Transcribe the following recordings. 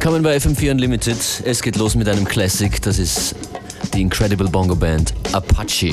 Willkommen bei FM4 Unlimited. Es geht los mit einem Classic, das ist die Incredible Bongo Band Apache.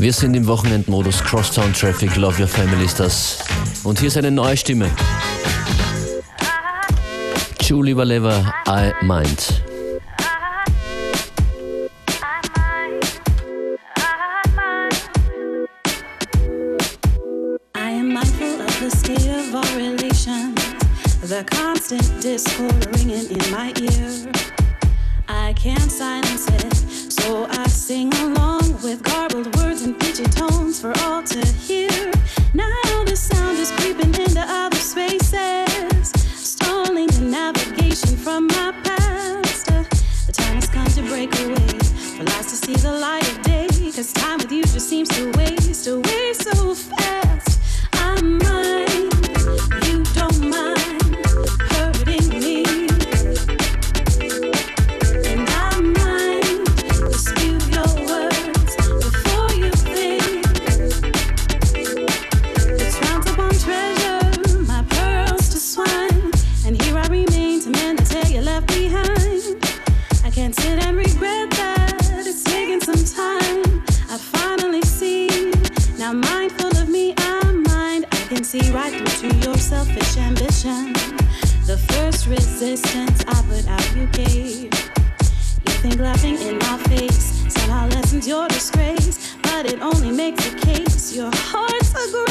Wir sind im Wochenendmodus Crosstown Traffic, Love Your Family ist das. Und hier ist eine neue Stimme. Julie Valeva, I Mind. the constant discord laughing in my face. Somehow lessened your disgrace, but it only makes the case your heart's a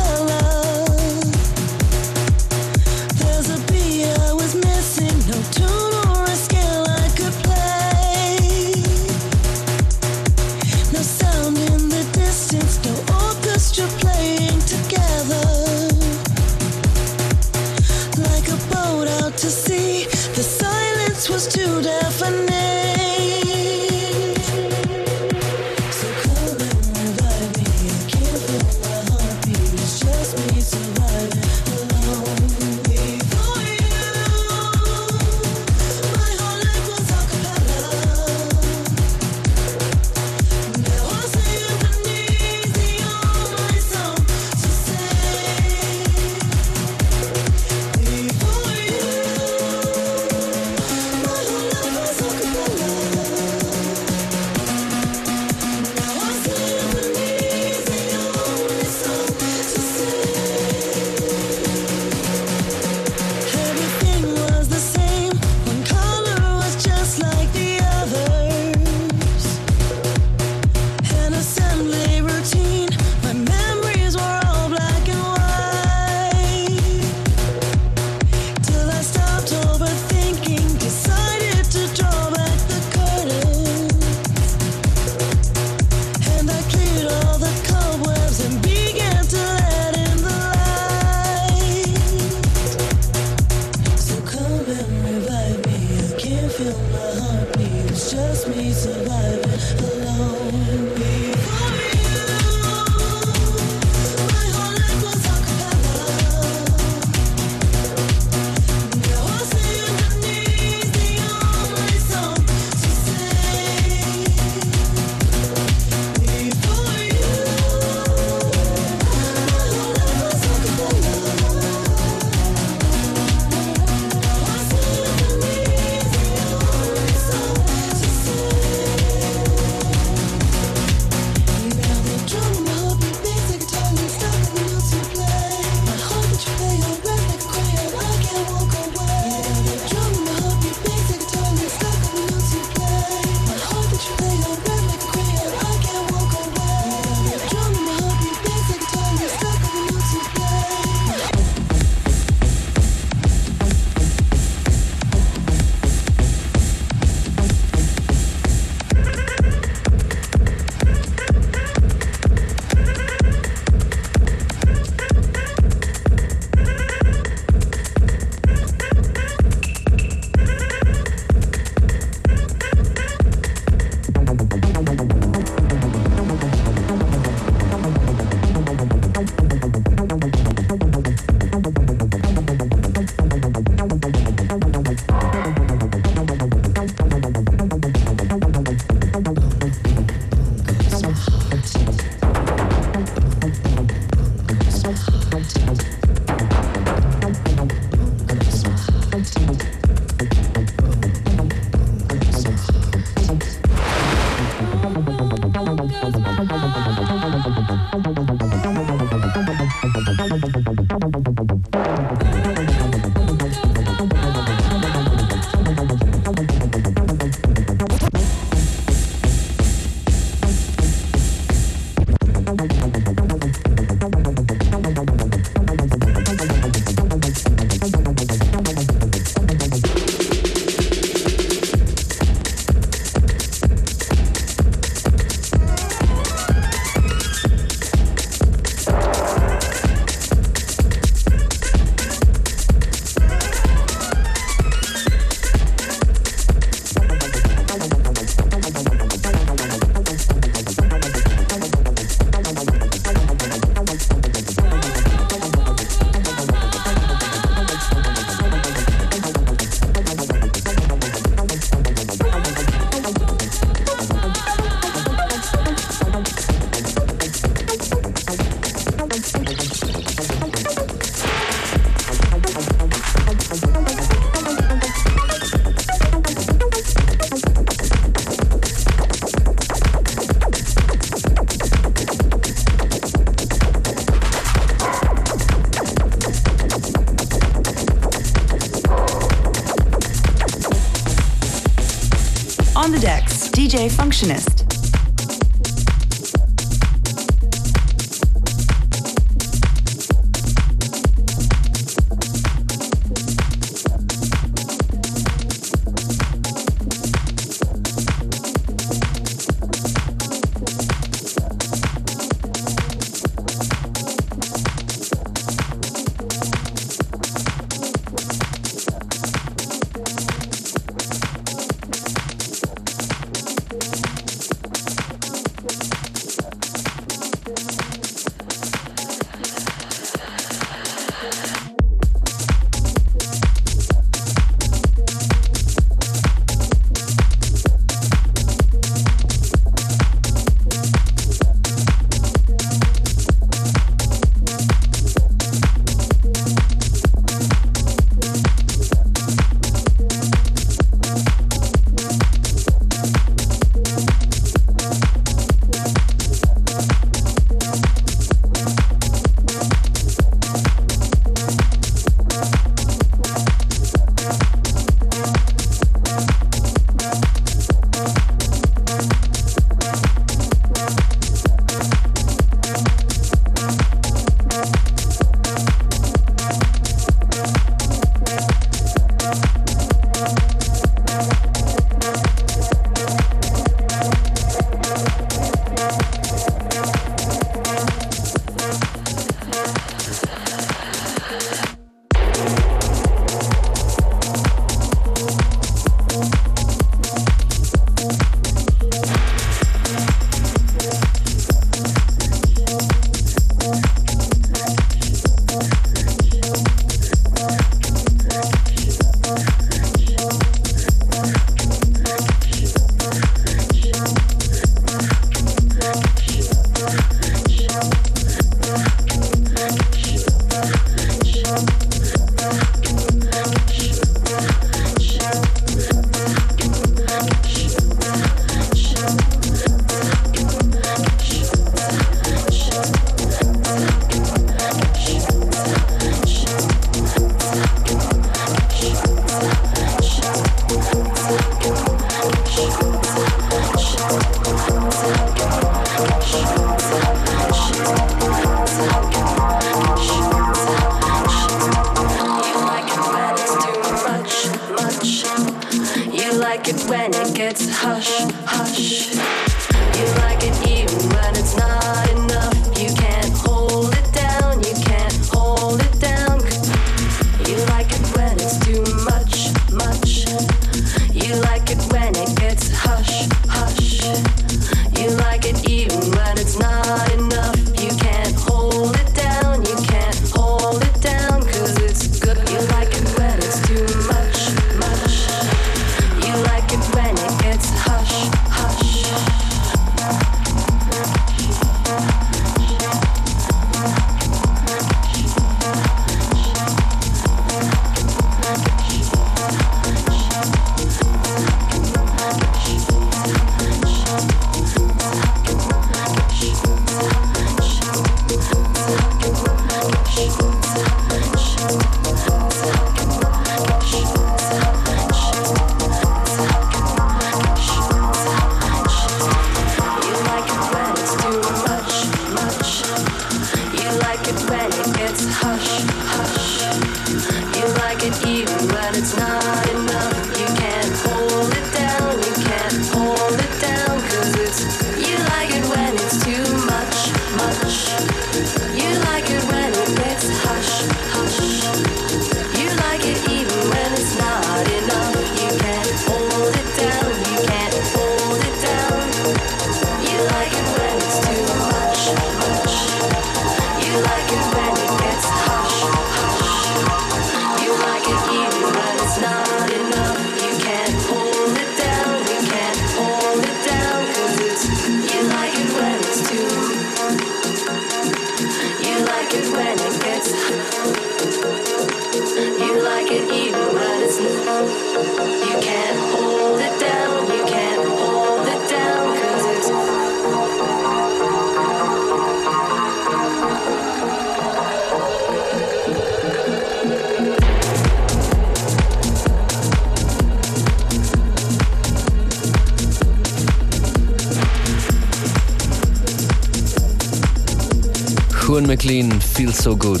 Feels So Good.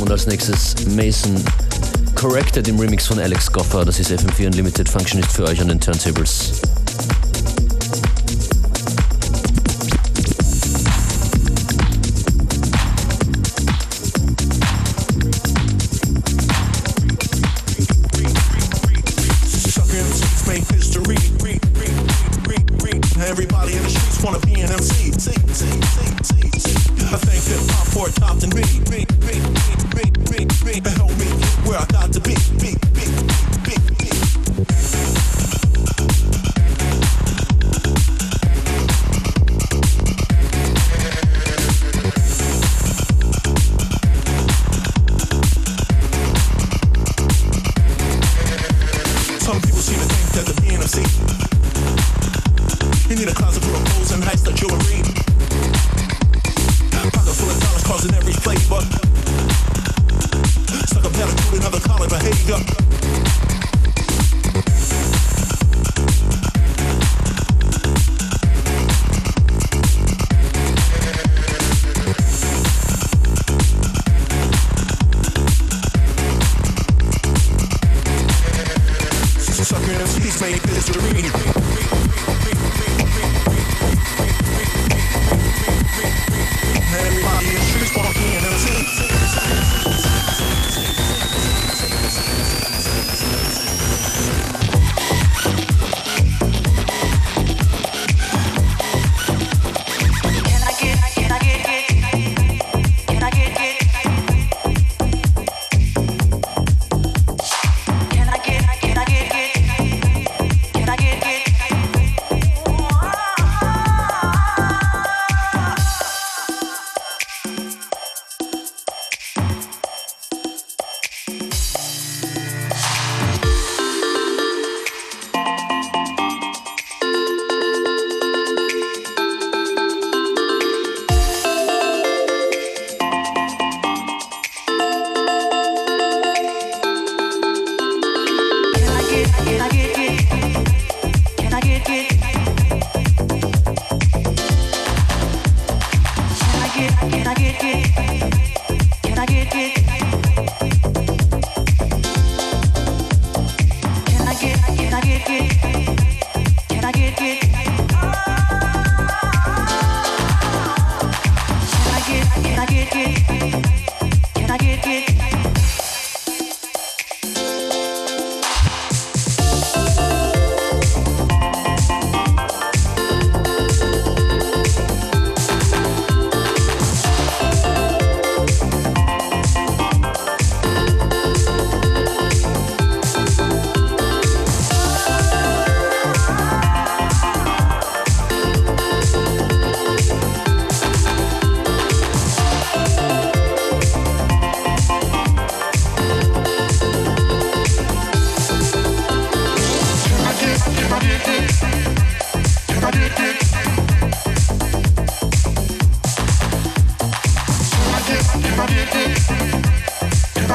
Und als nächstes Mason Corrected im Remix von Alex Goffer. Das ist FM4 Unlimited Functionist für euch an den Turntables.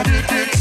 did it.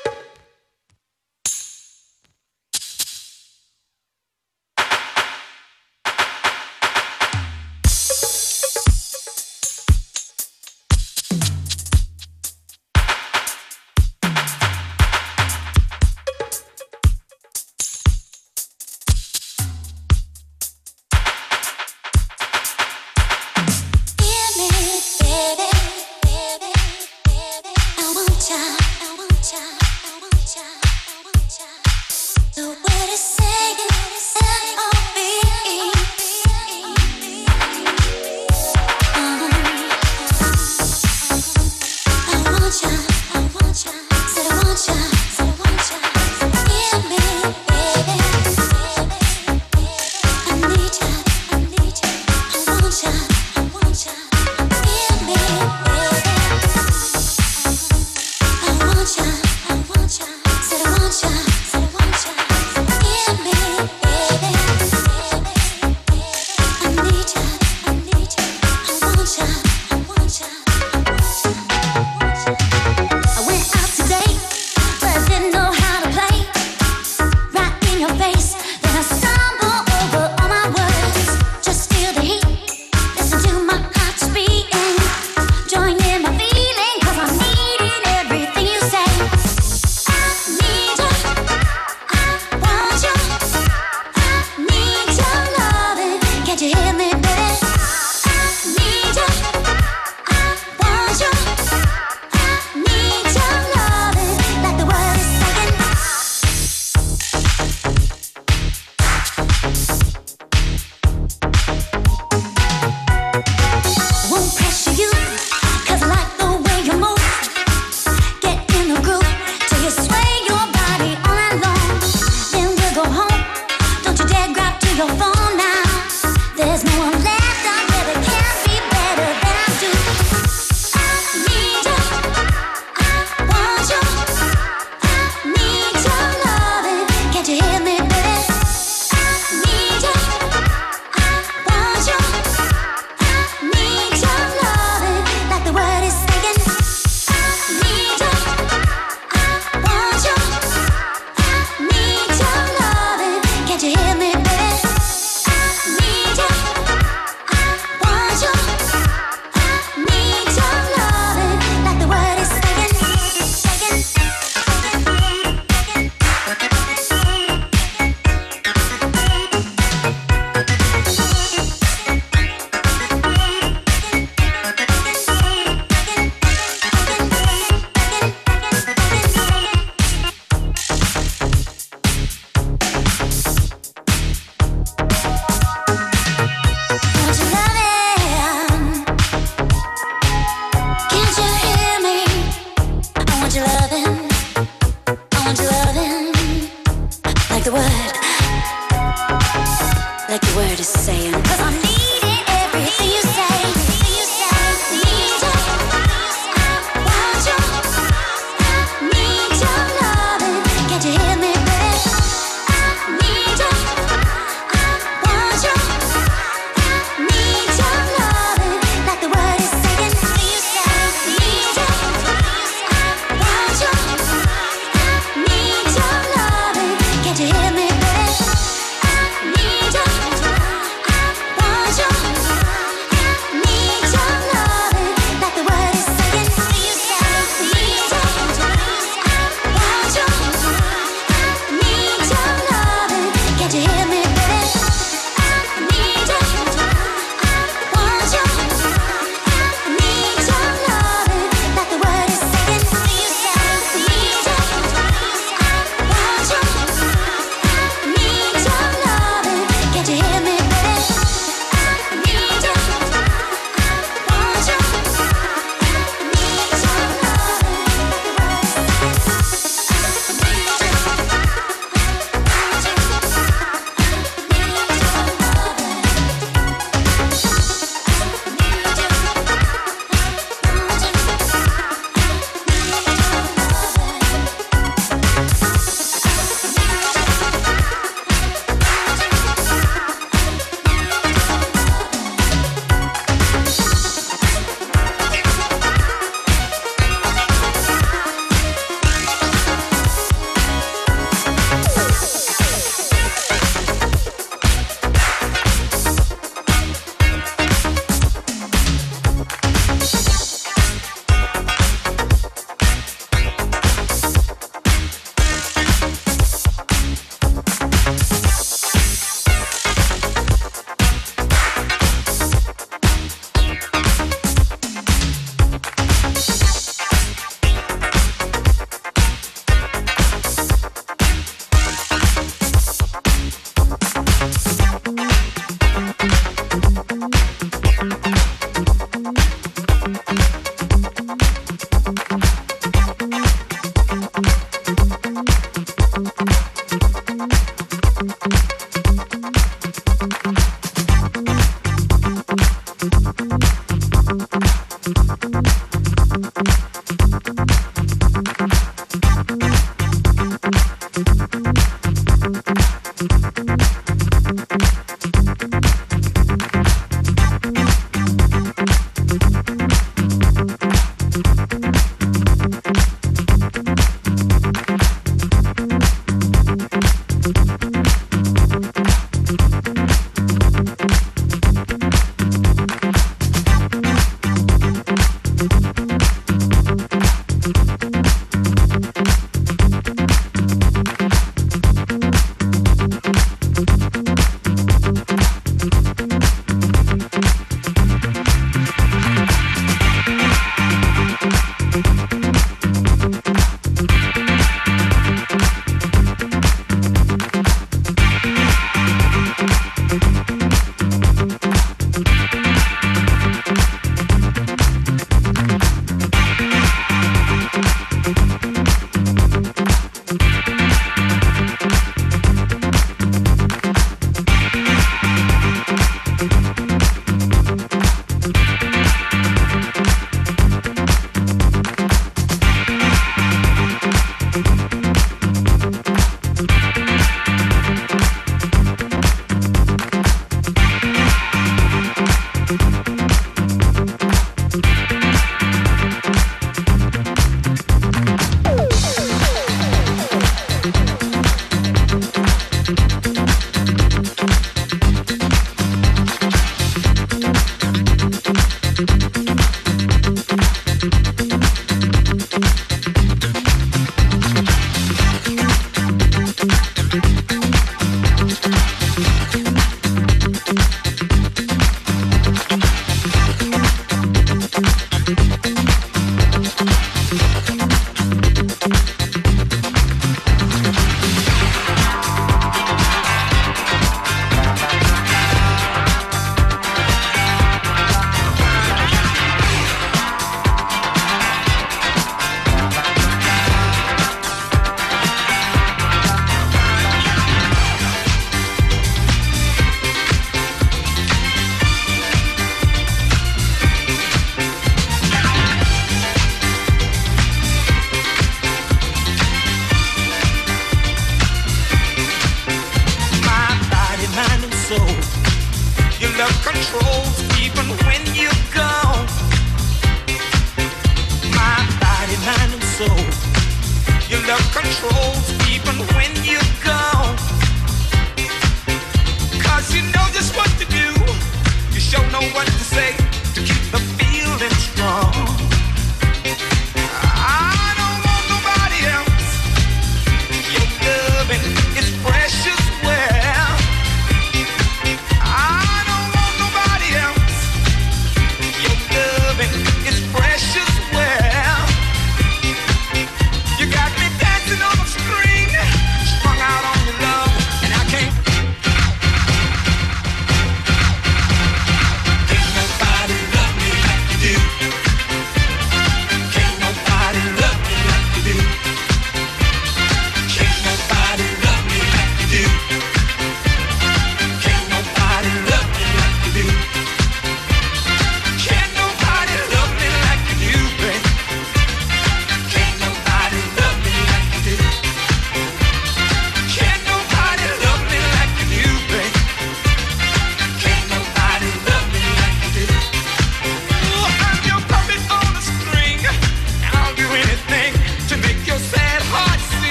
有风